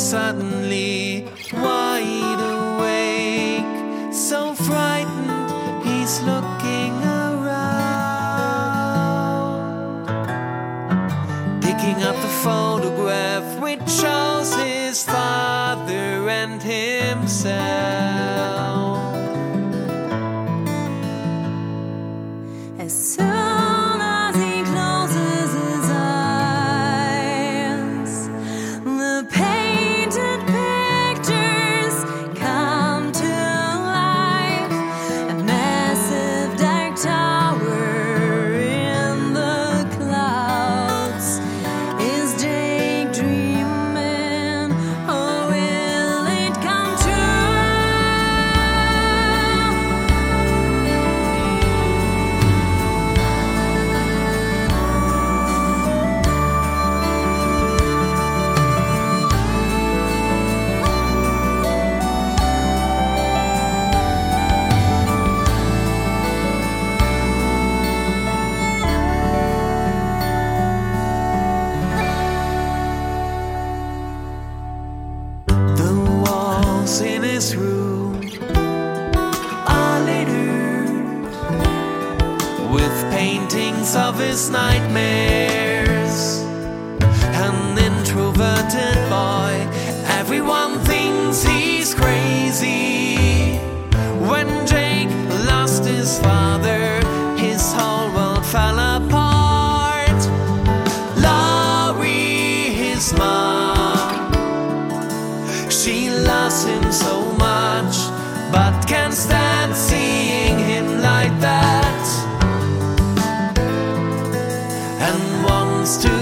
suddenly wide paintings of his nightmares. An introverted boy, everyone thinks he's crazy. When Jake lost his father, his whole world fell apart. Laurie, his mom. She loves him so much, but can't stand seeing him like that. To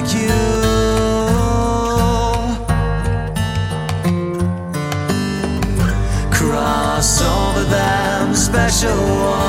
like you. Cross over them, special one.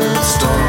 desert storm.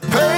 the pain.